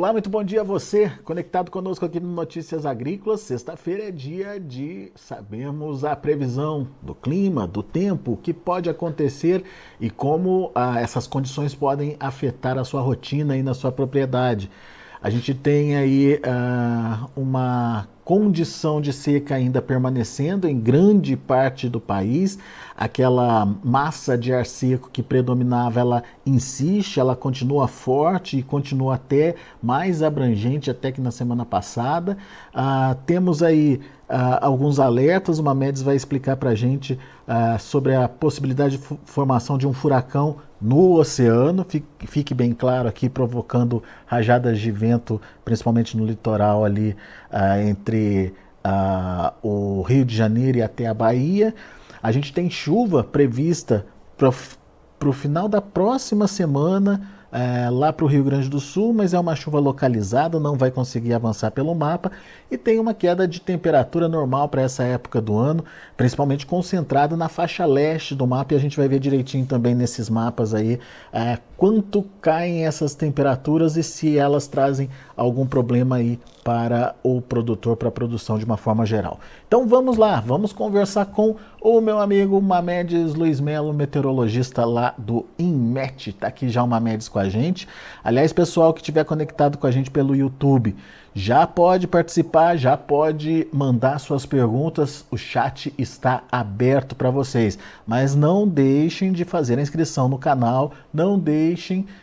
Olá, muito bom dia a você, conectado conosco aqui no Notícias Agrícolas. Sexta-feira é dia de sabermos a previsão do clima, do tempo, o que pode acontecer e como ah, essas condições podem afetar a sua rotina e na sua propriedade. A gente tem aí ah, uma condição de seca ainda permanecendo em grande parte do país. Aquela massa de ar seco que predominava, ela insiste, ela continua forte e continua até mais abrangente até que na semana passada. Ah, temos aí ah, alguns alertas, o Mamedes vai explicar para a gente ah, sobre a possibilidade de formação de um furacão no oceano, fique, fique, bem claro aqui, provocando rajadas de vento, principalmente no litoral ali ah, entre o Rio de Janeiro e até a Bahia. A gente tem chuva prevista para o final da próxima semana é, lá para o Rio Grande do Sul, mas é uma chuva localizada, não vai conseguir avançar pelo mapa e tem uma queda de temperatura normal para essa época do ano, principalmente concentrada na faixa leste do mapa e a gente vai ver direitinho também nesses mapas aí é, quanto caem essas temperaturas e se elas trazem algum problema aí para o produtor, para a produção de uma forma geral. Então vamos lá, vamos conversar com o meu amigo Mamedes Luiz Melo, meteorologista lá do INMET. Está aqui já o Mamedes com a gente. Aliás, pessoal que estiver conectado com a gente pelo YouTube, já pode participar, já pode mandar suas perguntas. O chat está aberto para vocês. Mas não deixem de fazer a inscrição no canal, não deixem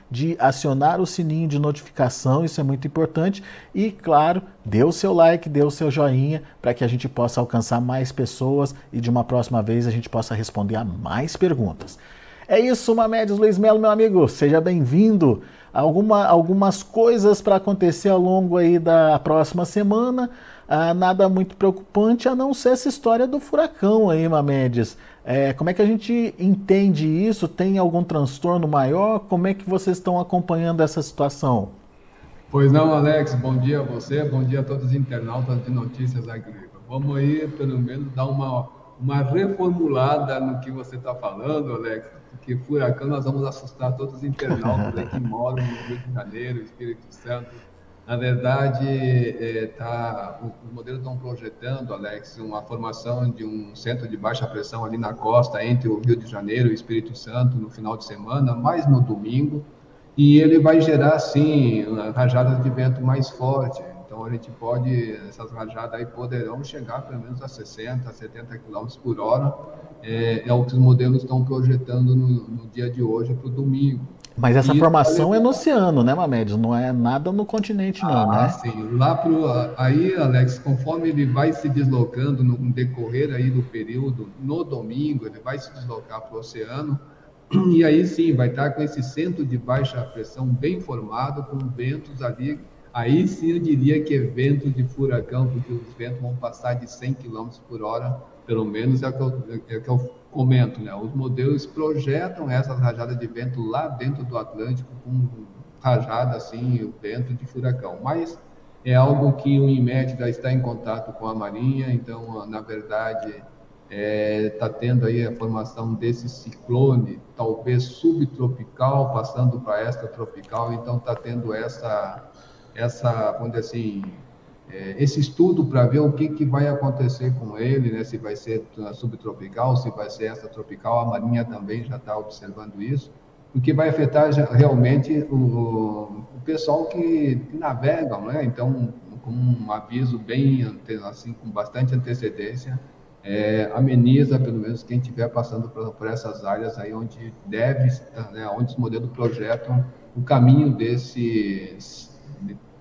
de acionar o sininho de notificação, isso é muito importante. E, claro, dê o seu like, dê o seu joinha para que a gente possa alcançar mais pessoas e de uma próxima vez a gente possa responder a mais perguntas. É isso, Mamedes Luiz Melo, meu amigo, seja bem-vindo alguma, algumas coisas para acontecer ao longo aí da próxima semana. Ah, nada muito preocupante, a não ser essa história do furacão aí, Mamedes. É, como é que a gente entende isso? Tem algum transtorno maior? Como é que vocês estão acompanhando essa situação? Pois não, Alex, bom dia a você, bom dia a todos os internautas de Notícias Agrícolas. Vamos aí, pelo menos, dar uma, uma reformulada no que você está falando, Alex, porque furacão nós vamos assustar todos os internautas que moram no Rio de Janeiro, Espírito Santo. Na verdade, é, tá, os modelos estão projetando, Alex, uma formação de um centro de baixa pressão ali na costa entre o Rio de Janeiro e o Espírito Santo no final de semana, mais no domingo, e ele vai gerar, sim, rajadas de vento mais forte. Então, a gente pode, essas rajadas aí poderão chegar pelo menos a 60, 70 km por hora, é, é o que os modelos estão projetando no, no dia de hoje para o domingo. Mas essa e formação é no oceano, né, Mamedes? Não é nada no continente, não, ah, né? sim. Lá pro, aí, Alex, conforme ele vai se deslocando no decorrer aí do período, no domingo, ele vai se deslocar para o oceano, e aí sim, vai estar com esse centro de baixa pressão bem formado, com ventos ali, aí sim eu diria que é vento de furacão, porque os ventos vão passar de 100 km por hora pelo menos é o que eu, é o que eu comento, né? Os modelos projetam essas rajadas de vento lá dentro do Atlântico com rajada assim, o vento de furacão. Mas é algo que o IMET já está em contato com a Marinha, então, na verdade, está é, tá tendo aí a formação desse ciclone, talvez subtropical, passando para extratropical, então está tendo essa, essa, dizer assim, esse estudo para ver o que, que vai acontecer com ele, né? se vai ser subtropical, se vai ser extratropical, a Marinha também já está observando isso, porque vai afetar realmente o, o pessoal que, que né? então com um aviso bem, assim, com bastante antecedência, é, ameniza, pelo menos, quem estiver passando por, por, essas áreas aí onde deve, né, onde os modelos projetam o caminho desses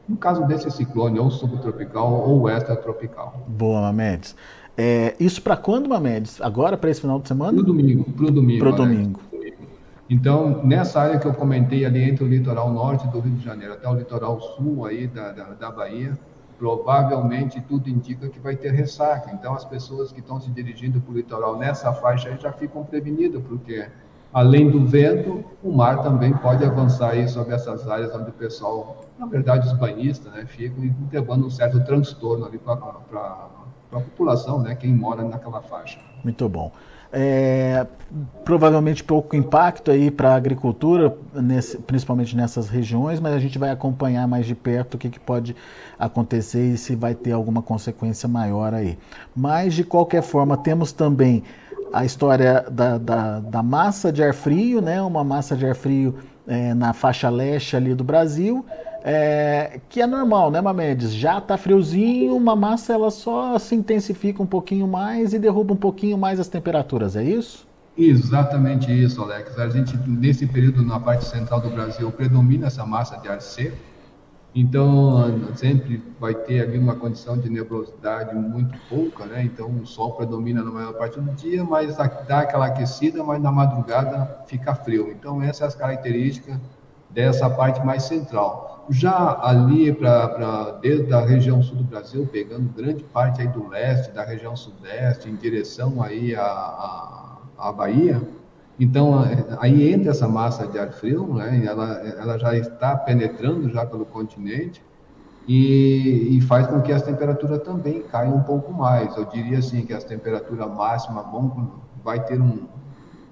no caso desse ciclone, ou subtropical ou extratropical. Boa, Mamedes. É, isso para quando, Mamedes? Agora, para esse final de semana? Para o domingo. Para o domingo. Pro domingo. Então, nessa área que eu comentei ali entre o litoral norte do Rio de Janeiro até o litoral sul aí da, da, da Bahia, provavelmente tudo indica que vai ter ressaca. Então, as pessoas que estão se dirigindo para o litoral nessa faixa já ficam prevenidas, porque além do vento, o mar também pode avançar aí sobre essas áreas onde o pessoal, na verdade, os banhistas, né, ficam levando um certo transtorno ali para a população, né, quem mora naquela faixa. Muito bom. É, provavelmente pouco impacto aí para a agricultura, nesse, principalmente nessas regiões, mas a gente vai acompanhar mais de perto o que, que pode acontecer e se vai ter alguma consequência maior aí. Mas, de qualquer forma, temos também a história da, da, da massa de ar frio, né? uma massa de ar frio é, na faixa leste ali do Brasil, é, que é normal, né, Mamedes? Já tá friozinho, uma massa ela só se intensifica um pouquinho mais e derruba um pouquinho mais as temperaturas, é isso? Exatamente isso, Alex. A gente, nesse período, na parte central do Brasil, predomina essa massa de ar seco. Então, sempre vai ter ali uma condição de nebulosidade muito pouca, né? Então, o sol predomina na maior parte do dia, mas dá aquela aquecida, mas na madrugada fica frio. Então, essas são as características dessa parte mais central. Já ali para desde a região sul do Brasil, pegando grande parte aí do leste, da região sudeste, em direção aí à, à, Bahia, então aí entra essa massa de ar frio, né? Ela, ela já está penetrando já pelo continente e, e, faz com que as temperaturas também caiam um pouco mais. Eu diria assim que as temperaturas máximas vão vai ter um,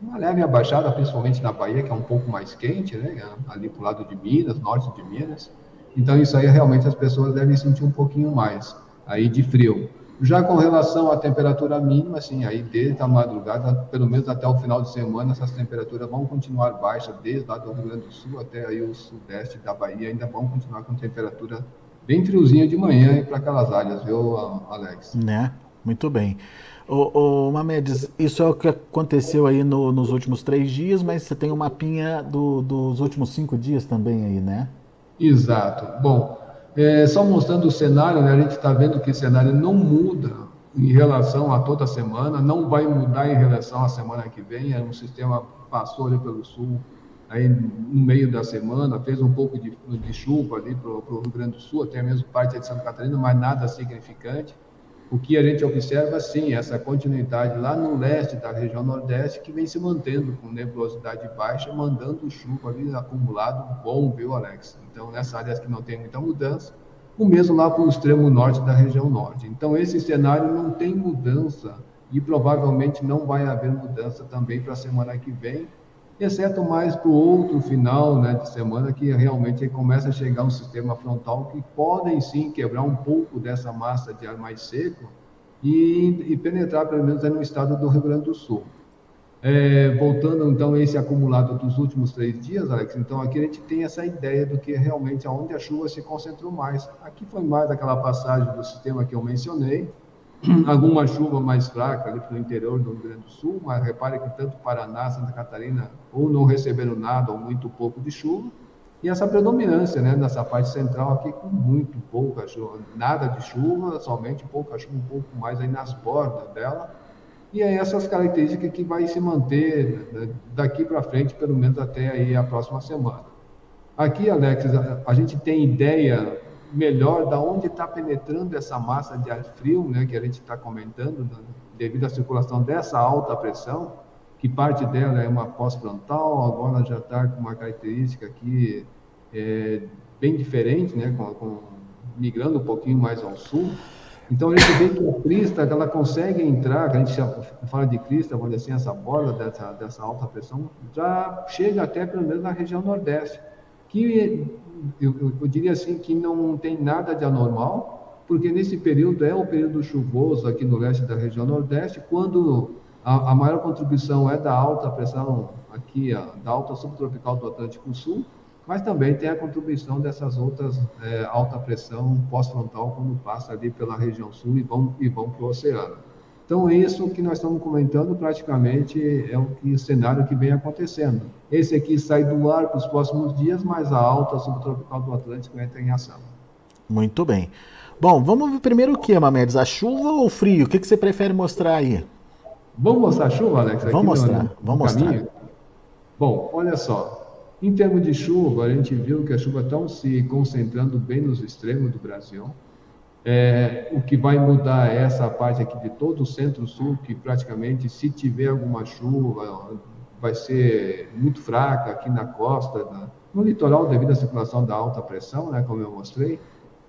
uma leve abaixada, principalmente na Bahia, que é um pouco mais quente, né? ali para o lado de Minas, norte de Minas. Então, isso aí realmente as pessoas devem sentir um pouquinho mais aí de frio. Já com relação à temperatura mínima, assim, aí desde a madrugada, pelo menos até o final de semana, essas temperaturas vão continuar baixas, desde lá do Rio Grande do Sul até aí o sudeste da Bahia, ainda vão continuar com temperatura bem friozinha de manhã e para aquelas áreas, viu, Alex? Né? Muito bem. Ô, ô Mamedes, isso é o que aconteceu aí no, nos últimos três dias, mas você tem um mapinha do, dos últimos cinco dias também aí, né? Exato. Bom, é, só mostrando o cenário, né, a gente está vendo que o cenário não muda em relação a toda semana, não vai mudar em relação à semana que vem. É um sistema passou ali pelo sul, aí no meio da semana, fez um pouco de, de chuva ali para o Rio Grande do Sul, até mesmo parte de Santa Catarina, mas nada significante. O que a gente observa, sim, essa continuidade lá no leste da região nordeste, que vem se mantendo com nebulosidade baixa, mandando chuva ali acumulado bom, viu, Alex? Então, nessas áreas que não tem muita mudança, o mesmo lá para o extremo norte da região norte. Então, esse cenário não tem mudança e provavelmente não vai haver mudança também para a semana que vem, exceto mais para o outro final né, de semana, que realmente começa a chegar um sistema frontal que podem sim quebrar um pouco dessa massa de ar mais seco e, e penetrar pelo menos no estado do Rio Grande do Sul. É, voltando então a esse acumulado dos últimos três dias, Alex, então aqui a gente tem essa ideia do que realmente aonde a chuva se concentrou mais. Aqui foi mais aquela passagem do sistema que eu mencionei, alguma chuva mais fraca ali para o interior do Rio Grande do Sul, mas repare que tanto Paraná, Santa Catarina, ou não receberam nada ou muito pouco de chuva, e essa predominância, né, nessa parte central aqui com muito pouca chuva, nada de chuva, somente pouca chuva, um pouco mais aí nas bordas dela, e é essas características que vai se manter né, daqui para frente, pelo menos até aí a próxima semana. Aqui, Alex, a, a gente tem ideia melhor da onde está penetrando essa massa de ar frio, né, que a gente está comentando, né, devido à circulação dessa alta pressão, que parte dela é uma pós-frontal, agora já está com uma característica aqui é, bem diferente, né, com, com, migrando um pouquinho mais ao sul. Então a gente vê que a crista ela consegue entrar, a gente fala de crista, vamos dizer assim, essa borda dessa, dessa alta pressão, já chega até pelo menos na região nordeste, que eu, eu, diria assim que não tem nada de anormal, porque nesse período é o período chuvoso aqui no leste da região nordeste, quando a, a maior contribuição é da alta pressão aqui, a, da alta subtropical do Atlântico Sul, mas também tem a contribuição dessas outras é, alta pressão pós-frontal quando passa ali pela região sul e vão, e vão para o oceano. Então, isso que nós estamos comentando praticamente é o, que, o cenário que vem acontecendo. Esse aqui sai do ar para os próximos dias, mas a alta subtropical do Atlântico entra em ação. Muito bem. Bom, vamos ver primeiro o que, Mamedes? A chuva ou o frio? O que, que você prefere mostrar aí? Vamos mostrar a chuva, Alex? Vamos mostrar, no, no vamos caminho? mostrar. Bom, olha só. Em termos de chuva, a gente viu que a chuva está se concentrando bem nos extremos do Brasil. É, o que vai mudar é essa parte aqui de todo o centro-sul, que praticamente, se tiver alguma chuva, vai ser muito fraca aqui na costa, na, no litoral, devido à circulação da alta pressão, né, como eu mostrei.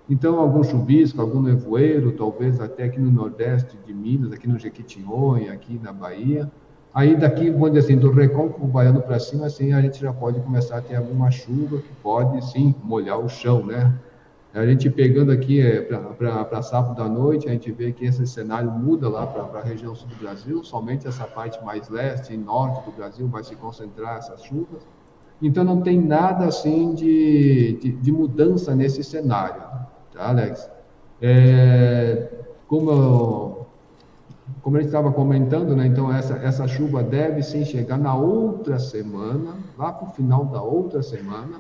Então, algum chuvisco, algum nevoeiro, talvez até aqui no nordeste de Minas, aqui no Jequitinhonha, aqui na Bahia. Aí daqui, vamos dizer assim, do recôncavo baiano para cima, assim, a gente já pode começar a ter alguma chuva que pode, sim, molhar o chão, né? A gente pegando aqui é, para sábado à noite, a gente vê que esse cenário muda lá para a região sul do Brasil, somente essa parte mais leste e norte do Brasil vai se concentrar essas chuvas. Então não tem nada assim de, de, de mudança nesse cenário, tá, Alex? É, como, como a gente estava comentando, né, então essa, essa chuva deve sim chegar na outra semana, lá para o final da outra semana,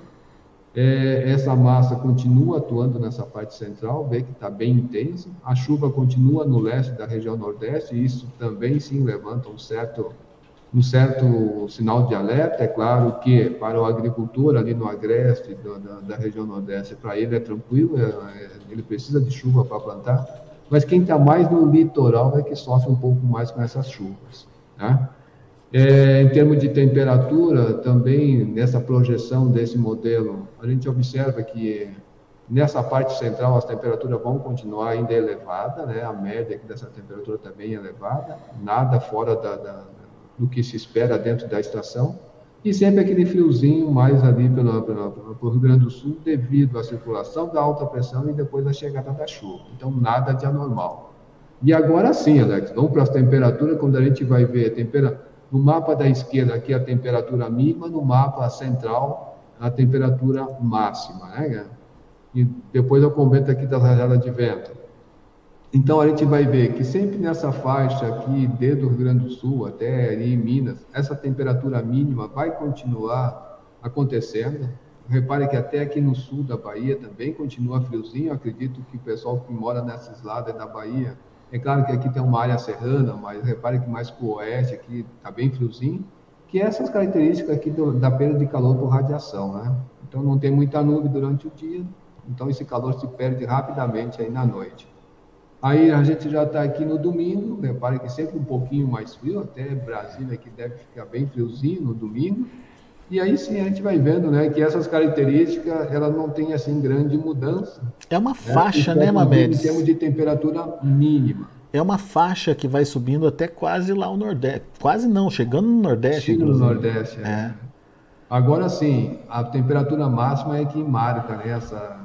é, essa massa continua atuando nessa parte central, vê que está bem intensa. A chuva continua no leste da região nordeste, e isso também sim levanta um certo, um certo sinal de alerta. É claro que para o agricultor ali no agreste da, da, da região nordeste, para ele é tranquilo, é, é, ele precisa de chuva para plantar. Mas quem está mais no litoral é que sofre um pouco mais com essas chuvas. Né? É, em termos de temperatura, também nessa projeção desse modelo, a gente observa que nessa parte central as temperaturas vão continuar ainda elevadas, né? a média aqui dessa temperatura também é elevada, nada fora da, da, do que se espera dentro da estação, e sempre aquele friozinho mais ali pelo, pelo, Rio Grande do Sul, devido à circulação da alta pressão e depois a chegada da chuva. Então, nada de anormal. E agora sim, Alex, vamos para as temperaturas, quando a gente vai ver a temperatura no mapa da esquerda, aqui a temperatura mínima, no mapa central, a temperatura máxima, né? E depois eu comento aqui das rajadas de vento. Então a gente vai ver que sempre nessa faixa aqui, desde o Rio Grande do Sul até ali em Minas, essa temperatura mínima vai continuar acontecendo. Repare que até aqui no sul da Bahia também continua friozinho. Eu acredito que o pessoal que mora nesses lados da Bahia é claro que aqui tem uma área serrana, mas repare que mais para o oeste aqui está bem friozinho, que é essas características aqui do, da perda de calor por radiação, né? Então não tem muita nuvem durante o dia, então esse calor se perde rapidamente aí na noite. Aí a gente já está aqui no domingo, repare que sempre um pouquinho mais frio, até Brasília aqui deve ficar bem friozinho no domingo. E aí sim a gente vai vendo, né, que essas características ela não tem assim grande mudança. É uma né? faixa, né, né Mamedes? Em termos de temperatura mínima. É uma faixa que vai subindo até quase lá o Nordeste. Quase não, chegando no Nordeste. Chega no Nordeste, é. é. Agora sim, a temperatura máxima é que marca né, essa,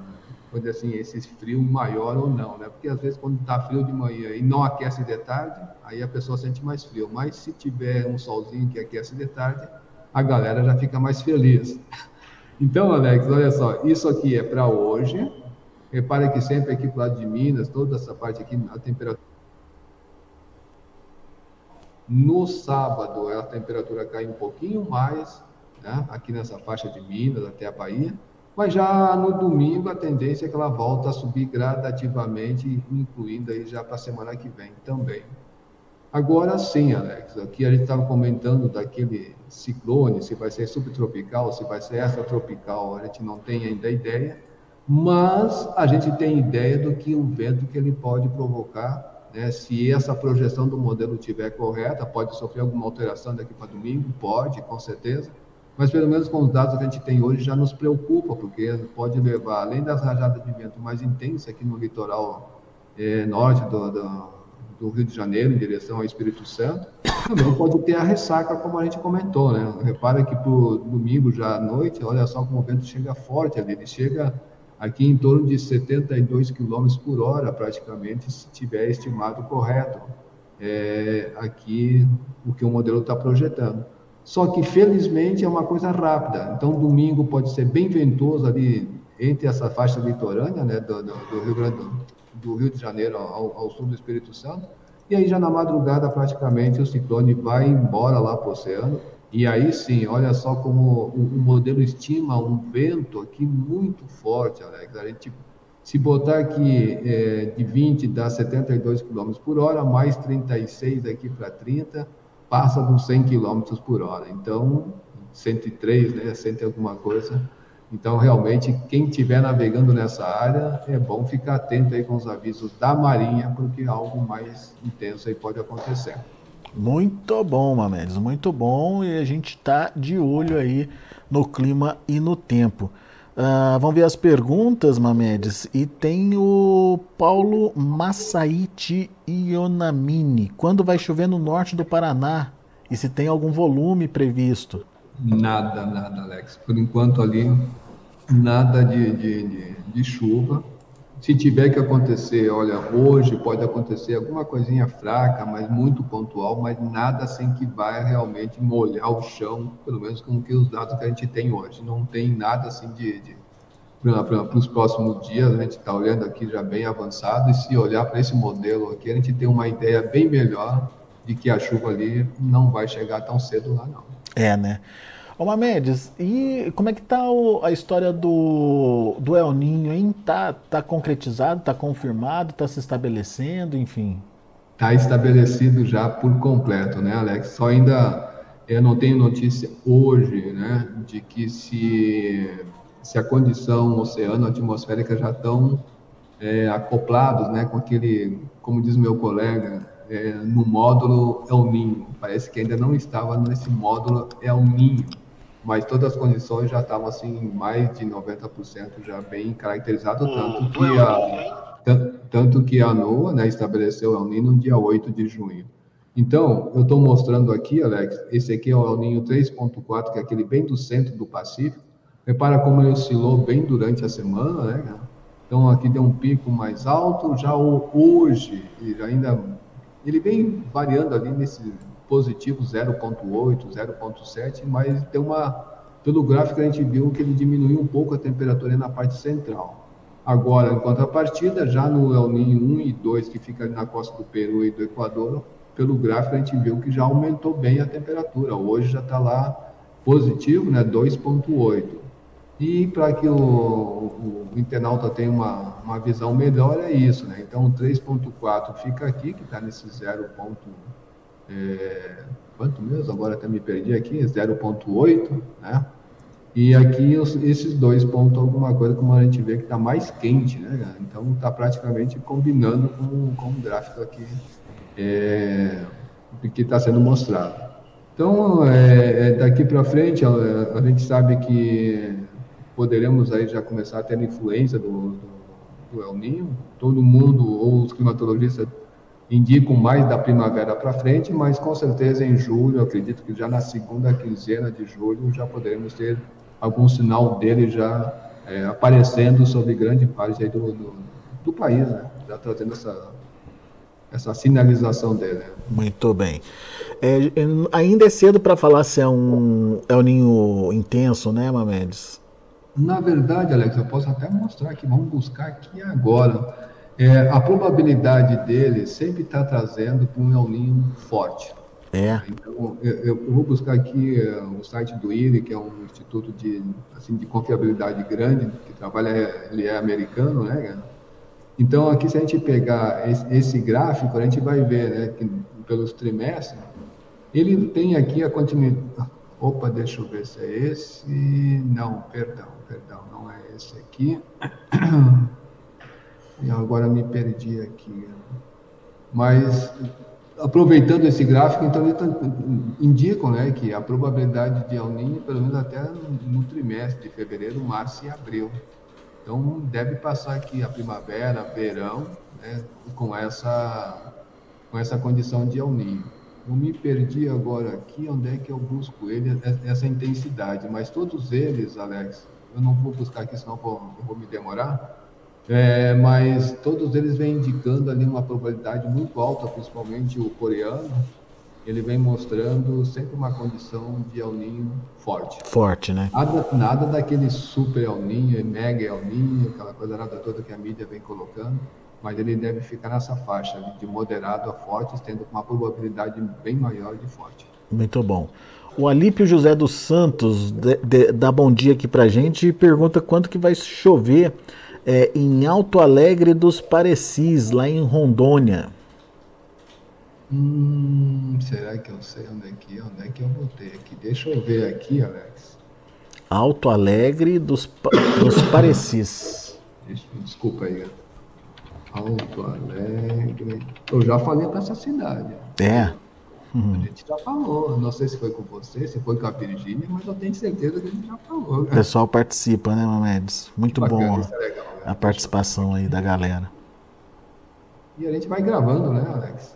assim, esse frio maior ou não, né? Porque às vezes quando está frio de manhã e não aquece de tarde, aí a pessoa sente mais frio. Mas se tiver um solzinho que aquece de tarde, a galera já fica mais feliz. Então, Alex, olha só, isso aqui é para hoje. Repare que sempre aqui para lado de Minas, toda essa parte aqui, a temperatura. No sábado, a temperatura cai um pouquinho mais, né? aqui nessa faixa de Minas até a Bahia. Mas já no domingo, a tendência é que ela volta a subir gradativamente, incluindo aí já para a semana que vem também. Agora sim, Alex, aqui a gente estava comentando daquele ciclone, se vai ser subtropical, se vai ser extratropical, a gente não tem ainda ideia, mas a gente tem ideia do que o vento que ele pode provocar, né? se essa projeção do modelo estiver correta, pode sofrer alguma alteração daqui para domingo, pode, com certeza, mas pelo menos com os dados que a gente tem hoje já nos preocupa, porque pode levar, além das rajadas de vento mais intensas aqui no litoral é, norte do, do do Rio de Janeiro em direção ao Espírito Santo, também pode ter a ressaca, como a gente comentou, né? Repara que para domingo já à noite, olha só como o vento chega forte ali, ele chega aqui em torno de 72 km por hora, praticamente, se tiver estimado correto, é, aqui o que o modelo está projetando. Só que, felizmente, é uma coisa rápida. Então, domingo pode ser bem ventoso ali entre essa faixa litorânea né, do, do, do Rio Grande do do Rio de Janeiro ao, ao, sul do Espírito Santo. E aí já na madrugada praticamente o ciclone vai embora lá para o oceano. E aí sim, olha só como o, o modelo estima um vento aqui muito forte, Alex. A gente, se botar aqui é, de 20 dá 72 km por hora, mais 36 aqui para 30, passa dos 100 km por hora. Então, 103, né, 100 alguma coisa, então, realmente, quem estiver navegando nessa área, é bom ficar atento aí com os avisos da Marinha, porque algo mais intenso aí pode acontecer. Muito bom, Mamedes, muito bom. E a gente está de olho aí no clima e no tempo. Uh, vamos ver as perguntas, Mamedes. E tem o Paulo Massaiti Ionamini. Quando vai chover no norte do Paraná e se tem algum volume previsto. Nada, nada, Alex. Por enquanto ali, nada de, de, de, de chuva. Se tiver que acontecer, olha, hoje pode acontecer alguma coisinha fraca, mas muito pontual, mas nada assim que vai realmente molhar o chão, pelo menos com que os dados que a gente tem hoje. Não tem nada assim de, de para os próximos dias, a gente está olhando aqui já bem avançado, e se olhar para esse modelo aqui, a gente tem uma ideia bem melhor de que a chuva ali não vai chegar tão cedo lá, não. É, né? Ô Mamedes, e como é que tá o, a história do, do El Ninho, hein? Tá, tá concretizado, tá confirmado, tá se estabelecendo, enfim? Tá estabelecido já por completo, né, Alex? Só ainda eu não tenho notícia hoje, né, de que se, se a condição oceano-atmosférica já estão é, acoplados, né, com aquele, como diz meu colega, é, no módulo El Ninho. Parece que ainda não estava nesse módulo El Ninho mas todas as condições já estavam assim, mais de 90% já bem caracterizado, tanto que a, tanto que a NOAA né, estabeleceu El Nino no dia 8 de junho. Então, eu estou mostrando aqui, Alex, esse aqui é o El Ninho 3.4, que é aquele bem do centro do Pacífico. Repara como ele oscilou bem durante a semana, né? Então, aqui deu um pico mais alto, já hoje, ainda, ele vem variando ali nesse positivo 0,8, 0,7, mas tem uma, pelo gráfico a gente viu que ele diminuiu um pouco a temperatura na parte central. Agora, em contrapartida, já no El Ninho 1 e 2, que fica ali na costa do Peru e do Equador, pelo gráfico a gente viu que já aumentou bem a temperatura. Hoje já está lá positivo, né, 2,8. E para que o, o, o, internauta tenha uma, uma visão melhor, é isso, né? Então, 3,4 fica aqui, que está nesse 0,1 é, quanto mesmo? Agora até me perdi aqui, 0,8, né? E aqui os, esses dois pontos, alguma coisa como a gente vê que está mais quente, né? Então está praticamente combinando com, com o gráfico aqui é, que está sendo mostrado. Então, é, é daqui para frente, a, a, gente sabe que poderemos aí já começar a ter influência do, do, do El Ninho. Todo mundo, ou os climatologistas, indicam mais da primavera para frente, mas com certeza em julho, acredito que já na segunda quinzena de julho já poderemos ter algum sinal dele já é, aparecendo sobre grande parte do, do, do, país, né? já trazendo essa, essa sinalização dele. Muito bem. É, ainda é cedo para falar se é um é um ninho intenso, né, Mamedes? Na verdade, Alex, eu posso até mostrar aqui, vamos buscar aqui agora. É, a probabilidade dele sempre está trazendo para um El Ninho forte. É. Então, eu, eu, vou buscar aqui uh, o site do IRI, que é um instituto de, assim, de confiabilidade grande, que trabalha, ele é americano, né? Então, aqui, se a gente pegar esse, esse gráfico, a gente vai ver, né, que pelos trimestres, ele tem aqui a continuidade. Opa, deixa eu ver se é esse. Não, perdão, perdão, não é esse aqui. E agora me perdi aqui. Mas aproveitando esse gráfico, então eles indicam né, que a probabilidade de El Niño, pelo menos até no trimestre de fevereiro, março e abril. Então deve passar aqui a primavera, verão, né, com essa com essa condição de El Niño. Eu me perdi agora aqui, onde é que eu busco ele, essa intensidade, mas todos eles, Alex, eu não vou buscar aqui, senão eu vou, eu vou me demorar, é, mas todos eles vêm indicando ali uma probabilidade muito alta, principalmente o coreano, ele vem mostrando sempre uma condição de El Ninho forte. Forte, né? Nada, nada daquele super El Ninho, mega El Ninho, aquela coisa nada toda que a mídia vem colocando, mas ele deve ficar nessa faixa de moderado a forte, tendo uma probabilidade bem maior de forte. Muito bom. O Alípio José dos Santos de, de, dá bom dia aqui pra gente e pergunta quanto que vai chover é, em Alto Alegre dos Parecis, lá em Rondônia. Hum, será que eu sei onde é que, onde é que eu botei aqui? Deixa eu ver aqui, Alex. Alto Alegre dos, dos Parecis. Desculpa aí. Alto Alegre. Eu já falei para essa cidade. É. A gente já falou. Não sei se foi com você, se foi com a Virgínia, mas eu tenho certeza que a gente já falou. O pessoal participa, né, Mamedes? Muito bom é legal, né? a participação aí da galera. E a gente vai gravando, né, Alex?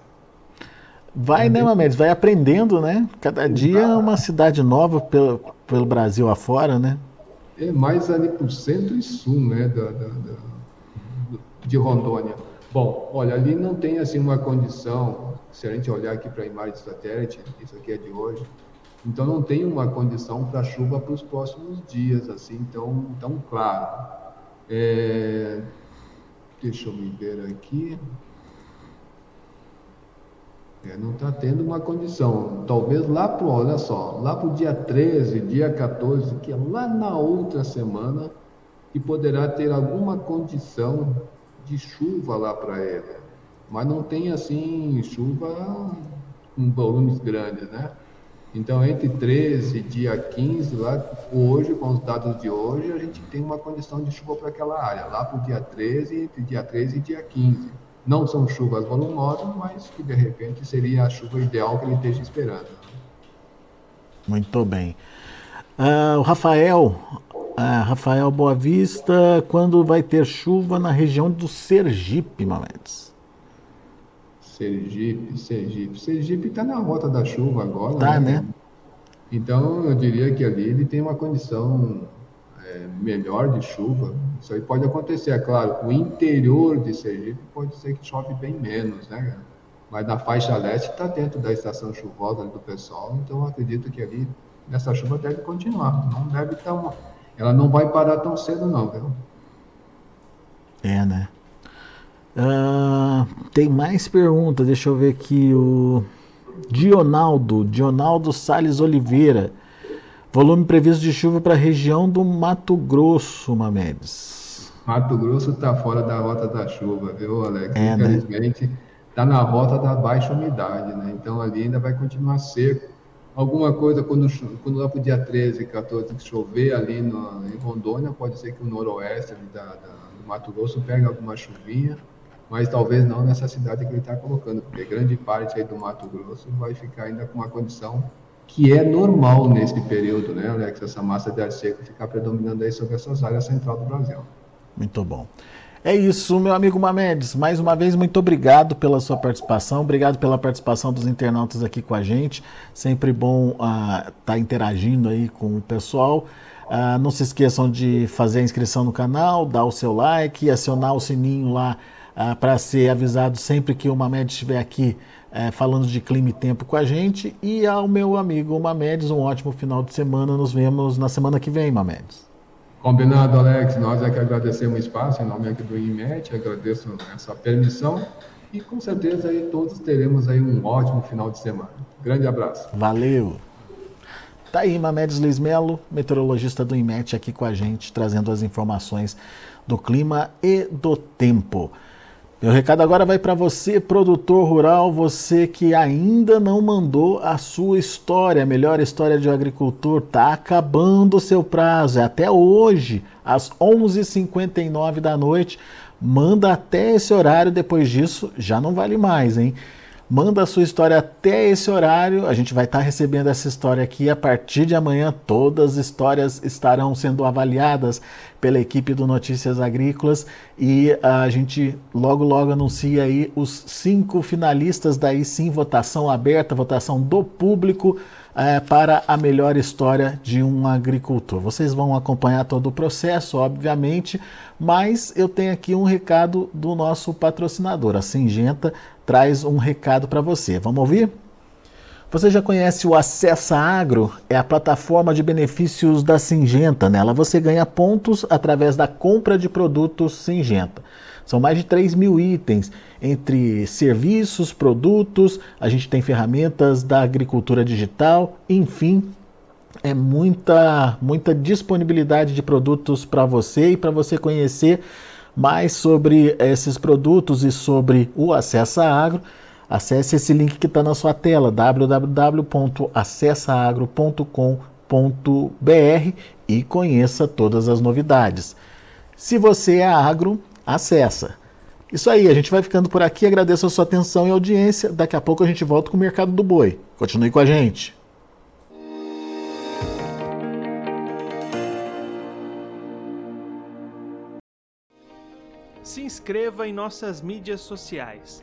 Vai, né, Mamedes? Vai aprendendo, né? Cada dia é uma cidade nova pelo, pelo Brasil afora, né? É mais ali para o centro e sul, né, da, da, da, de Rondônia. Bom, olha, ali não tem assim uma condição, se a gente olhar aqui para a imagem de satélite, isso aqui é de hoje, então não tem uma condição para chuva para os próximos dias, assim, tão, tão claro. É, deixa eu me ver aqui. É, não está tendo uma condição. Talvez lá para, olha só, lá para o dia 13, dia 14, que é lá na outra semana, que poderá ter alguma condição de chuva lá para ele. Mas não tem assim chuva com volumes grandes, né? Então, entre 13 e dia 15, lá, hoje, com os dados de hoje, a gente tem uma condição de chuva para aquela área, lá para o dia 13, entre dia 13 e dia 15. Não são chuvas volumosas, mas que de repente seria a chuva ideal que ele esteja esperando. Muito bem. Uh, o Rafael, uh, Rafael Boa Vista, quando vai ter chuva na região do Sergipe, Mamedes? Sergipe, Sergipe. Sergipe está na rota da chuva agora. Tá, né? né? Então, eu diria que ali ele tem uma condição é, melhor de chuva. Isso aí pode acontecer, é claro. O interior de Sergipe pode ser que chove bem menos, né? Mas na faixa leste está dentro da estação chuvosa do pessoal, então acredito que ali essa chuva deve continuar. Não deve estar uma... Ela não vai parar tão cedo, não, viu? É, né? Uh, tem mais perguntas, deixa eu ver aqui. O Dionaldo, Dionaldo Sales Oliveira. Volume previsto de chuva para a região do Mato Grosso, Mamedes. Mato Grosso está fora da rota da chuva, viu, Alex? É, né? Infelizmente, está né? na rota da baixa umidade, né? Então ali ainda vai continuar seco. Alguma coisa, quando, quando lá para o dia 13, 14, chover ali no, em Rondônia, pode ser que o noroeste da, da, do Mato Grosso pegue alguma chuvinha, mas talvez não nessa cidade que ele está colocando, porque grande parte aí do Mato Grosso vai ficar ainda com uma condição que é normal nesse período, né, Alex? Essa massa de ar seco ficar predominando aí sobre essas áreas central do Brasil. Muito bom. É isso, meu amigo Mamedes. Mais uma vez, muito obrigado pela sua participação. Obrigado pela participação dos internautas aqui com a gente. Sempre bom estar uh, tá interagindo aí com o pessoal. Uh, não se esqueçam de fazer a inscrição no canal, dar o seu like, acionar o sininho lá uh, para ser avisado sempre que o Mamedes estiver aqui é, falando de clima e tempo com a gente. E ao meu amigo Mamedes, um ótimo final de semana. Nos vemos na semana que vem, Mamedes. Combinado, Alex. Nós é que agradecemos o espaço em nome aqui do IMET, agradeço essa permissão e com certeza aí todos teremos aí um ótimo final de semana. Grande abraço. Valeu. Tá aí Mamedes Luiz Melo, meteorologista do IMET aqui com a gente, trazendo as informações do clima e do tempo. Meu recado agora vai para você, produtor rural, você que ainda não mandou a sua história, a melhor história de um agricultor, tá acabando o seu prazo, é até hoje, às 11h59 da noite. Manda até esse horário, depois disso já não vale mais, hein? Manda a sua história até esse horário. A gente vai estar tá recebendo essa história aqui a partir de amanhã. Todas as histórias estarão sendo avaliadas pela equipe do Notícias Agrícolas e a gente logo logo anuncia aí os cinco finalistas daí sim votação aberta, votação do público é, para a melhor história de um agricultor. Vocês vão acompanhar todo o processo, obviamente, mas eu tenho aqui um recado do nosso patrocinador, a Singenta traz um recado para você. Vamos ouvir? Você já conhece o Acessa Agro? É a plataforma de benefícios da Singenta. Nela você ganha pontos através da compra de produtos Singenta. São mais de 3 mil itens, entre serviços, produtos, a gente tem ferramentas da agricultura digital, enfim, é muita, muita disponibilidade de produtos para você e para você conhecer mais sobre esses produtos e sobre o Acesso Agro, acesse esse link que está na sua tela, www.acessaagro.com.br e conheça todas as novidades. Se você é agro, acessa. Isso aí, a gente vai ficando por aqui. Agradeço a sua atenção e audiência. Daqui a pouco a gente volta com o Mercado do Boi. Continue com a gente. se inscreva em nossas mídias sociais